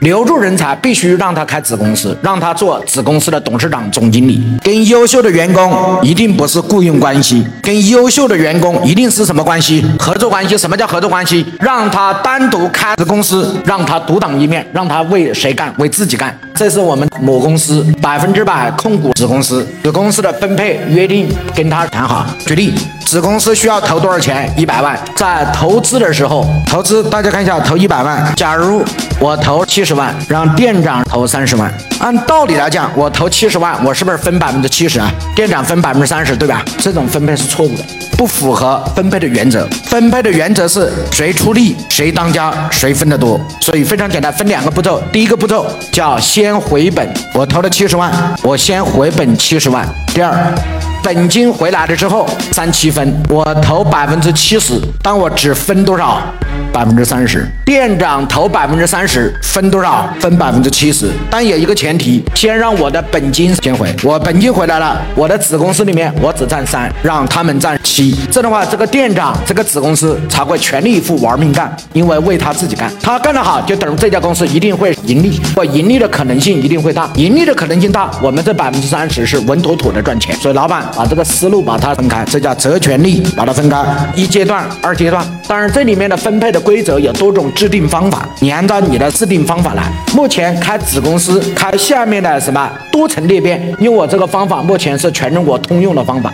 留住人才必须让他开子公司，让他做子公司的董事长、总经理。跟优秀的员工一定不是雇佣关系，跟优秀的员工一定是什么关系？合作关系。什么叫合作关系？让他单独开子公司，让他独当一面，让他为谁干？为自己干。这是我们某公司百分之百控股子公司，子公司的分配约定跟他谈好。举例。子公司需要投多少钱？一百万。在投资的时候，投资大家看一下，投一百万。假如我投七十万，让店长投三十万。按道理来讲，我投七十万，我是不是分百分之七十啊？店长分百分之三十，对吧？这种分配是错误的，不符合分配的原则。分配的原则是谁出力，谁当家，谁分得多。所以非常简单，分两个步骤。第一个步骤叫先回本，我投了七十万，我先回本七十万。第二。本金回来了之后，三七分，我投百分之七十，但我只分多少？百分之三十。店长投百分之三十，分多少？分百分之七十。但有一个前提，先让我的本金先回。我本金回来了，我的子公司里面我只占三，让他们占七。这样的话，这个店长这个子公司才会全力以赴玩命干，因为为他自己干。他干得好，就等于这家公司一定会盈利，或盈利的可能性一定会大。盈利的可能性大，我们这百分之三十是稳妥妥的赚钱。所以老板。把这个思路把它分开，这叫责权利，把它分开，一阶段、二阶段。当然，这里面的分配的规则有多种制定方法，你按照你的制定方法来。目前开子公司，开下面的什么多层裂变，用我这个方法，目前是全中国通用的方法。